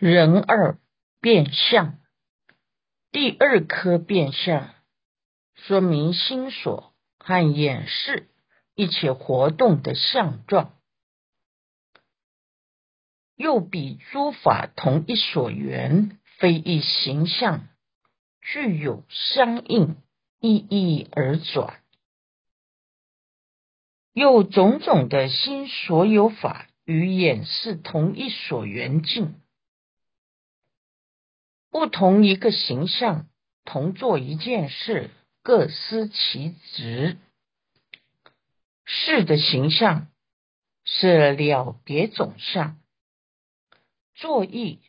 人二变相，第二颗变相，说明心所和眼视一起活动的相状，又比诸法同一所缘，非一形象，具有相应意义而转，又种种的心所有法与眼视同一所缘境。不同一个形象，同做一件事，各司其职。事的形象是了别总相，作意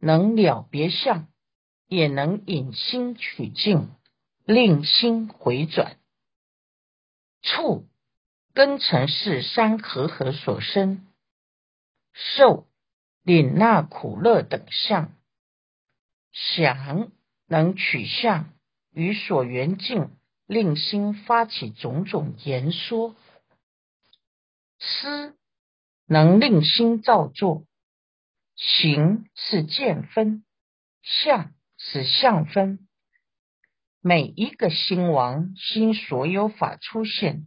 能了别相，也能引心取境，令心回转。处根尘是山河河所生，受领纳苦乐等相。想能取相与所缘境，令心发起种种言说；思能令心造作；行是见分，相是相分。每一个心王心所有法出现，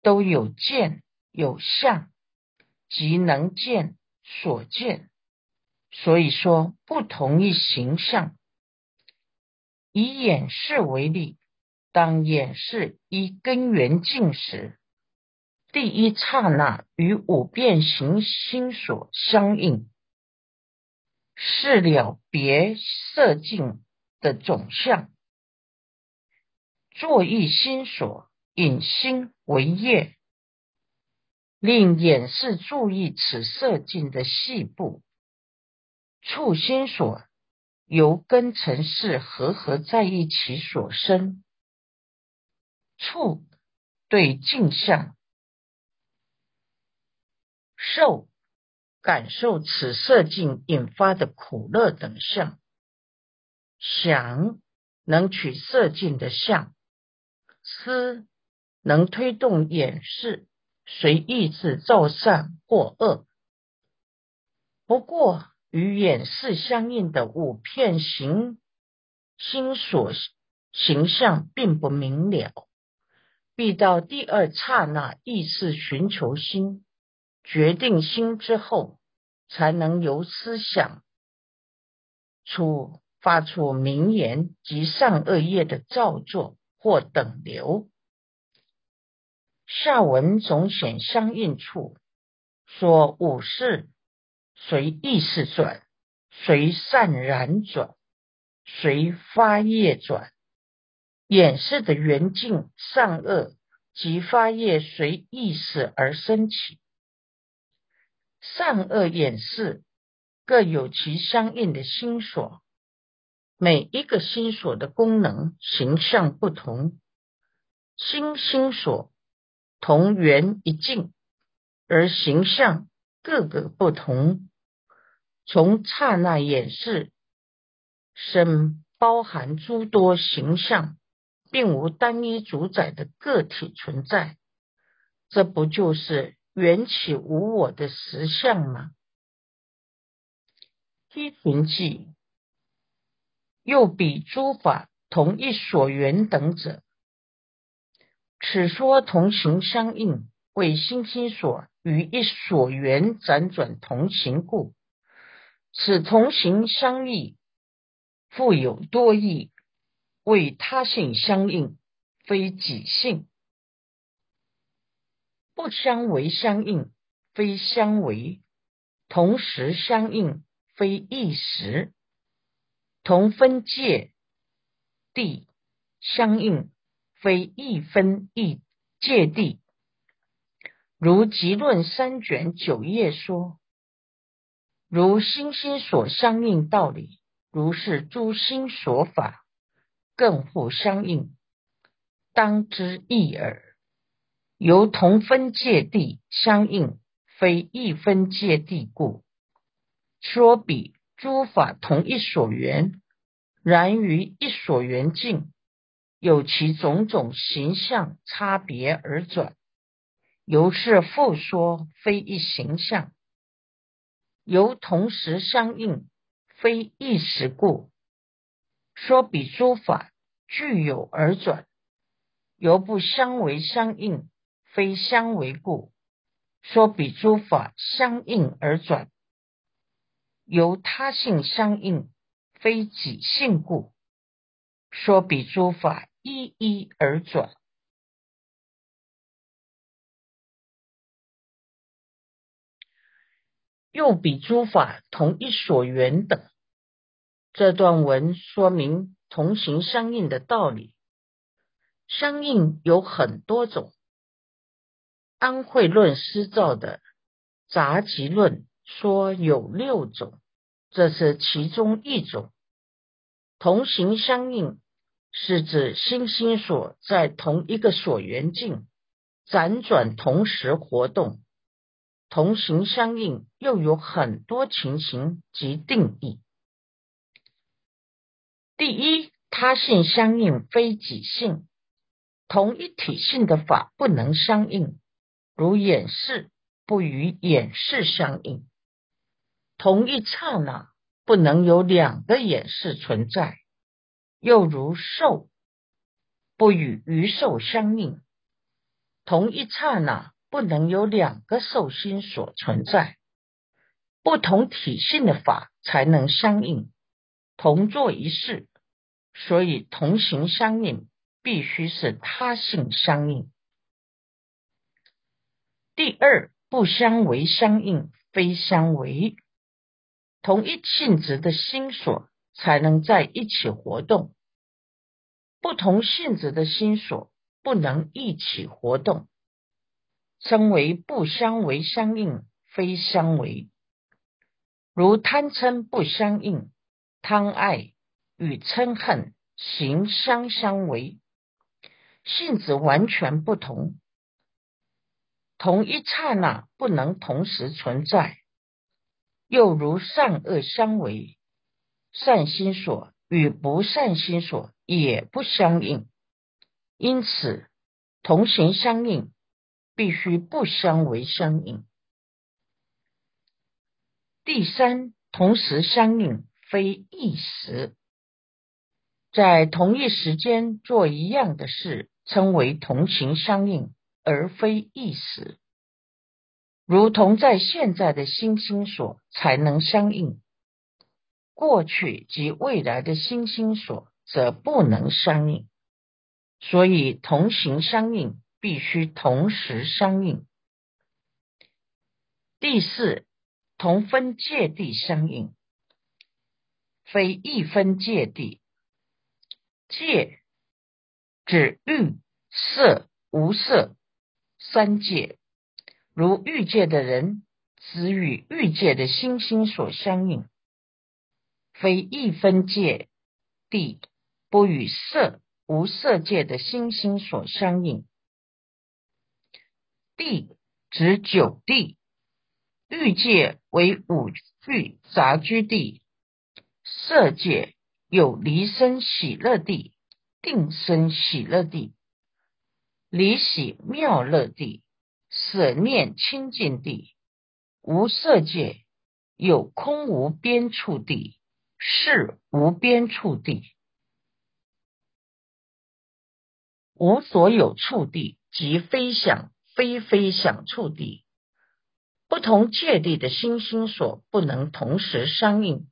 都有见有相，即能见所见。所以说，不同于形象。以演示为例，当演示一根源境时，第一刹那与五变形心所相应，是了别色境的总相。作意心所引心为业，令演示注意此色境的细部。触心所由根尘世合合在一起所生，触对镜像，受感受此色境引发的苦乐等相，想能取色境的相，思能推动眼视随意志造善或恶。不过。与眼识相应的五片形心所形象并不明了，必到第二刹那意识寻求心决定心之后，才能由思想出发出名言及善恶业的造作或等流。下文总显相应处说五事。随意识转，随善然转，随发业转，演示的缘境善恶及发业随意识而升起，善恶演示各有其相应的心所，每一个心所的功能形象不同，心心所同源一境，而形象各个不同。从刹那演示，生包含诸多形象，并无单一主宰的个体存在，这不就是缘起无我的实相吗？依群记又比诸法同一所缘等者，此说同行相应，为心心所与一所缘辗转同行故。此同行相异，复有多异，为他性相应，非己性；不相为相应，非相为；同时相应，非一时；同分界地相应，非一分一界地。如《集论》三卷九页说。如心心所相应道理，如是诸心所法，更互相应，当知一耳。由同分界地相应，非一分界地故。说彼诸法同一所缘，然于一所缘境，有其种种形象差别而转，由是复说非一形象。由同时相应，非一时故。说彼诸法具有而转，由不相为相应，非相为故。说彼诸法相应而转，由他性相应，非己性故。说彼诸法一一而转。又比诸法同一所缘等，这段文说明同行相应的道理。相应有很多种，安慧论师造的杂集论说有六种，这是其中一种。同行相应是指心心所在同一个所缘境辗转同时活动。同行相应又有很多情形及定义。第一，他性相应非己性，同一体性的法不能相应，如眼视不与眼视相应；同一刹那不能有两个眼视存在，又如受不与鱼受相应，同一刹那。不能有两个受心所存在，不同体性的法才能相应，同做一事，所以同行相应必须是他性相应。第二，不相为相应，非相为，同一性质的心所才能在一起活动，不同性质的心所不能一起活动。称为不相为相应，非相为。如贪嗔不相应，贪爱与嗔恨行相相为，性质完全不同。同一刹那不能同时存在。又如善恶相为，善心所与不善心所也不相应，因此同行相应。必须不相为相应。第三，同时相应非一时，在同一时间做一样的事，称为同行相应，而非一时。如同在现在的星星所才能相应，过去及未来的星星所则不能相应。所以同行相应。必须同时相应。第四，同分界地相应，非一分界地。界指欲色无色三界，如欲界的人，只与欲界的星星所相应，非一分界地，不与色无色界的星星所相应。地指九地，欲界为五趣杂居地，色界有离生喜乐地、定生喜乐地、离喜妙乐地、舍念清净地；无色界有空无边处地、是无边处地、无所有处地及非想。非非想处地，不同界地的星星所不能同时相应。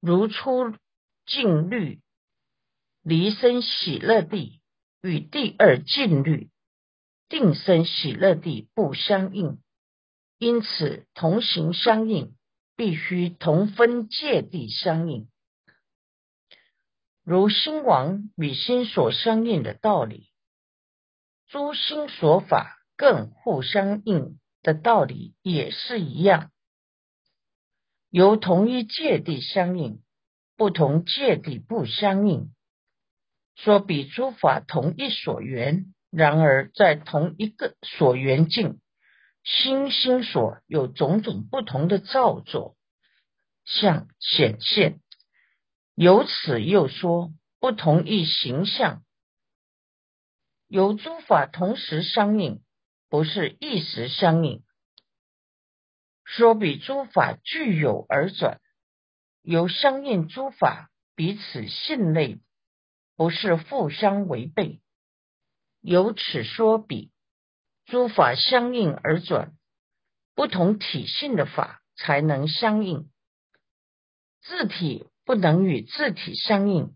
如出净律离生喜乐地与第二净律定生喜乐地不相应，因此同行相应必须同分界地相应。如心王与心所相应的道理。诸心所法更互相应的道理也是一样，由同一界地相应，不同界地不相应。说比诸法同一所缘，然而在同一个所缘境，心心所有种种不同的造作相显现，由此又说不同一形象。由诸法同时相应，不是一时相应。说比诸法具有而转，由相应诸法彼此性类，不是互相违背。由此说比诸法相应而转，不同体性的法才能相应，字体不能与字体相应。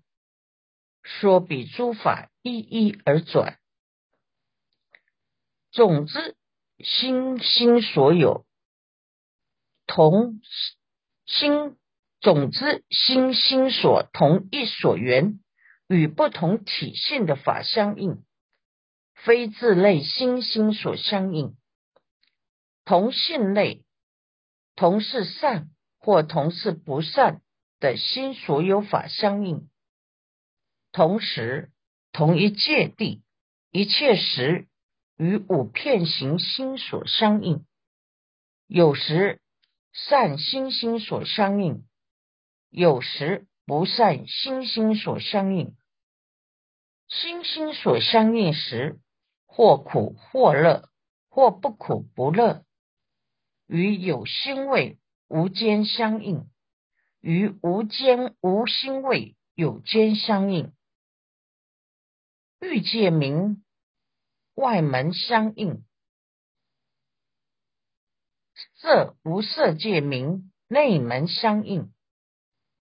说比诸法一一而转，总之心心所有同心，总之心心所同一所缘，与不同体性的法相应，非自类心心所相应。同性类同是善或同是不善的心所有法相应。同时，同一界地，一切时与五片行心所相应。有时善心心所相应，有时不善心心所相应。心心所相应时，或苦或乐，或不苦不乐，与有心味无间相应，与无间无心味有间相应。欲界名外门相应，色无色界名内门相应。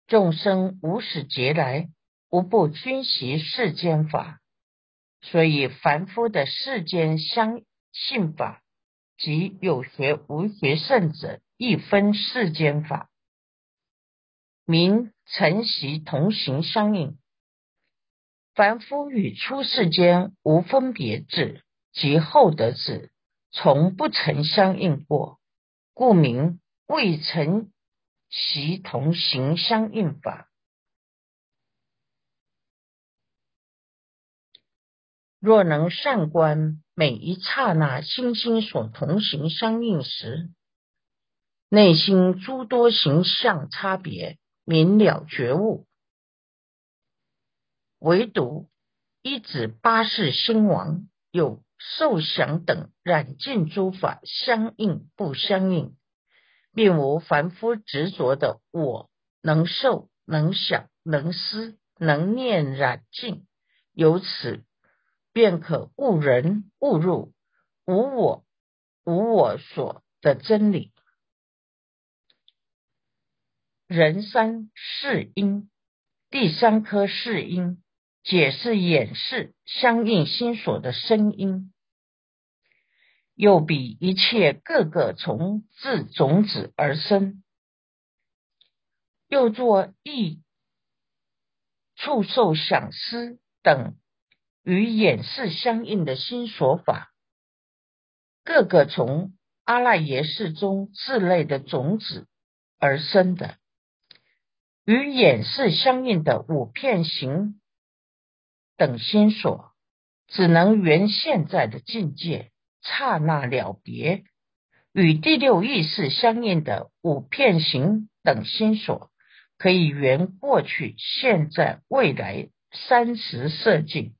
众生无始劫来无不均习世间法，所以凡夫的世间相信法及有学无学圣者，亦分世间法，名承习同行相应。凡夫与出世间无分别智及后得智，从不曾相应过，故名未曾习同行相应法。若能善观每一刹那心心所同行相应时，内心诸多形象差别明了觉悟。唯独一指八世兴亡，有受想等染尽诸法相应不相应，并无凡夫执着的我能受能想能思能念染尽，由此便可悟人悟入无我无我所的真理。人三世因，第三颗世因。解释演示相应心所的声音，又比一切各个从自种子而生，又作意触受想思等与演示相应的心所法，各个从阿赖耶识中自类的种子而生的，与演示相应的五片形。等心所只能缘现在的境界，刹那了别；与第六意识相应的五片形等心所，可以缘过去、现在、未来三时色境，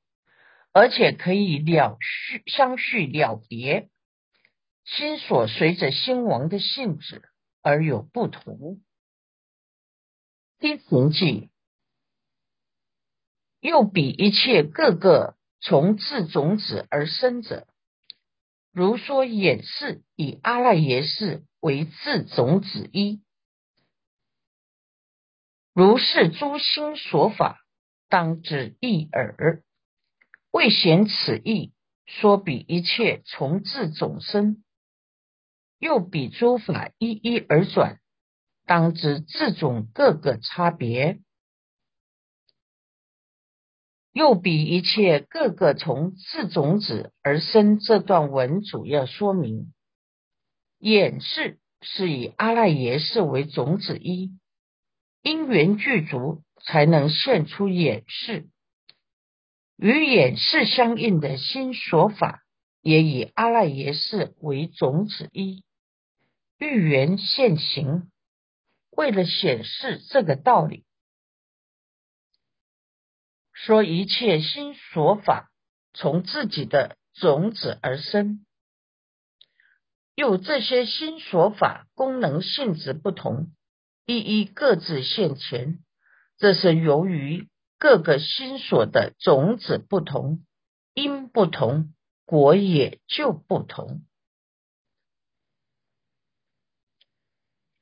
而且可以了续相续了别。心所随着心王的性质而有不同。第行记。又比一切各个从自种子而生者，如说演示以阿赖耶识为自种子一，如是诸心所法，当知一耳。未显此意，说比一切从自种生，又比诸法一一而转，当知自种各个差别。又比一切各个从自种子而生，这段文主要说明，演示是以阿赖耶识为种子一，因缘具足才能现出演示，与演示相应的新说法，也以阿赖耶识为种子一，欲缘现行，为了显示这个道理。说一切心所法从自己的种子而生，又这些心所法功能性质不同，一一各自现前，这是由于各个心所的种子不同，因不同，果也就不同。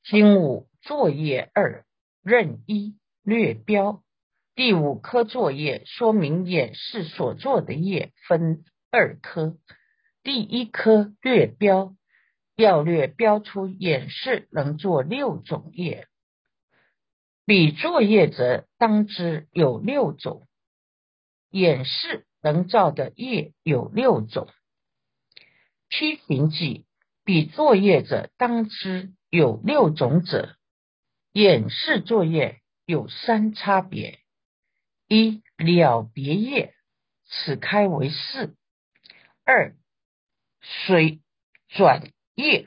经五作业二任一略标，第五科作业说明演示所做的业分二科，第一科略标要略标出演示能做六种业，比作业者当知有六种，演示能造的业有六种，批评记比作业者当知。有六种者，演示作业有三差别：一了别业，此开为四；二水转业，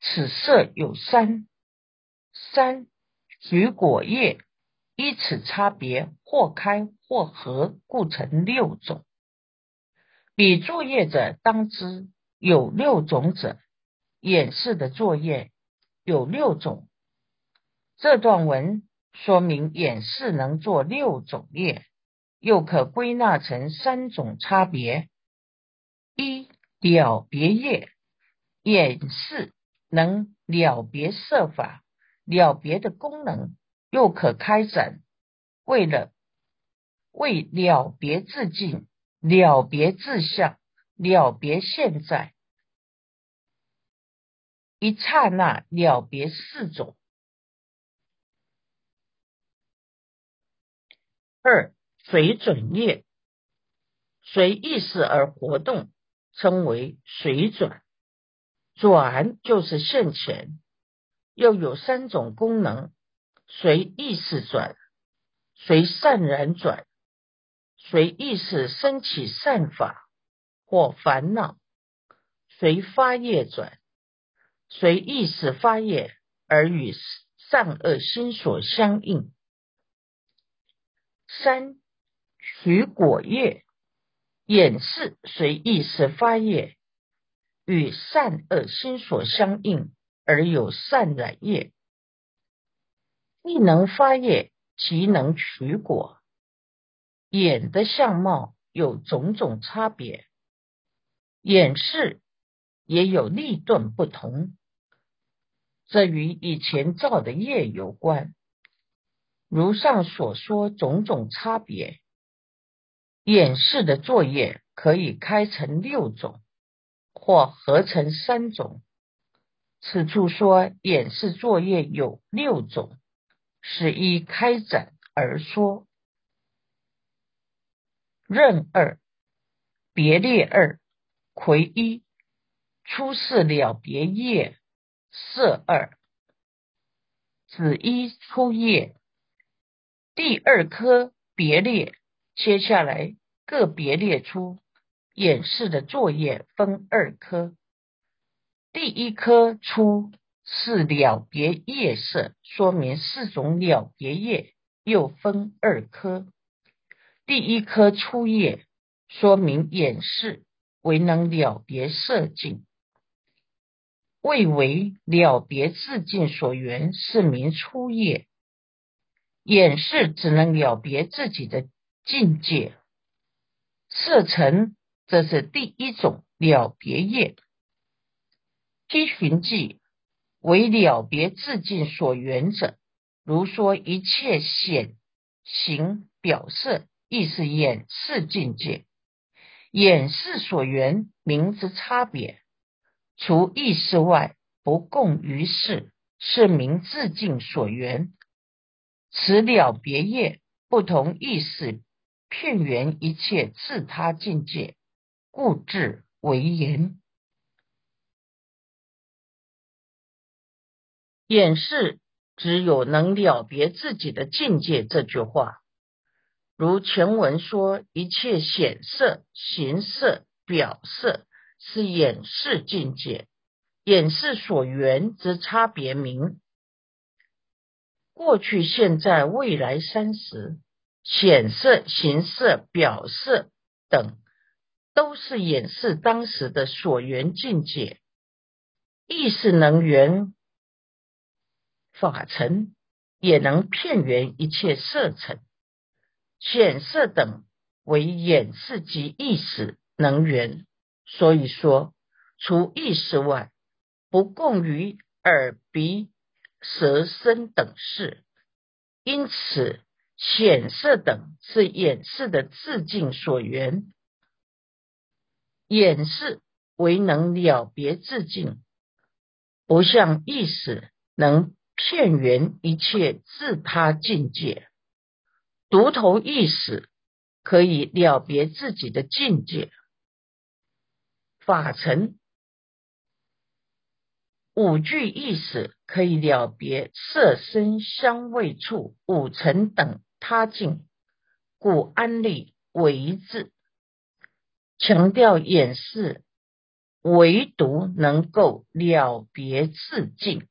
此色有三；三举果业，依此差别，或开或合，故成六种。比作业者当知有六种者，演示的作业。有六种，这段文说明演示能做六种业，又可归纳成三种差别：一了别业，演示能了别设法，了别的功能，又可开展，为了为了别自尽，了别自相，了别现在。一刹那了别四种。二水准业，随意识而活动，称为水转。转就是现前，又有三种功能：随意识转，随善然转，随意识升起善法或烦恼，随发业转。随意识发业而与善恶心所相应。三取果业，演示随意识发业与善恶心所相应而有善染业，亦能发业，即能取果。眼的相貌有种种差别，眼视。也有立顿不同，这与以前造的业有关。如上所说种种差别，演示的作业可以开成六种，或合成三种。此处说演示作业有六种，是依开展而说。任二，别列二，魁一。出世了别业色二子一出业第二颗别列，接下来个别列出演示的作业分二科。第一颗出是了别夜色，说明四种了别夜又分二科。第一颗出业说明演示为能了别色境。未为了别自尽所缘，是名初夜；掩饰只能了别自己的境界，色尘则是第一种了别业。批寻记为了别自尽所缘者，如说一切显形表色，亦是掩饰境界。掩饰所缘名之差别。除意识外，不共于世，是名自尽所缘。此了别业，不同意识，片缘一切自他境界，故至为言。演示只有能了别自己的境界这句话，如前文说，一切显色、形色、表色。是演示境界，演示所缘之差别名。过去、现在、未来三时，显色、形色、表色等，都是演示当时的所缘境界。意识能源法尘，也能片缘一切色尘。显色等为眼识及意识能源，所以说除意识外，不共于耳鼻舌身等事。因此，显色等是眼识的自境所缘，眼识为能了别自境，不像意识能片圆一切自他境界。独头意识可以了别自己的境界，法尘五句意思可以了别色身香味触五尘等他境，故安立为字，强调眼视，唯独能够了别自境。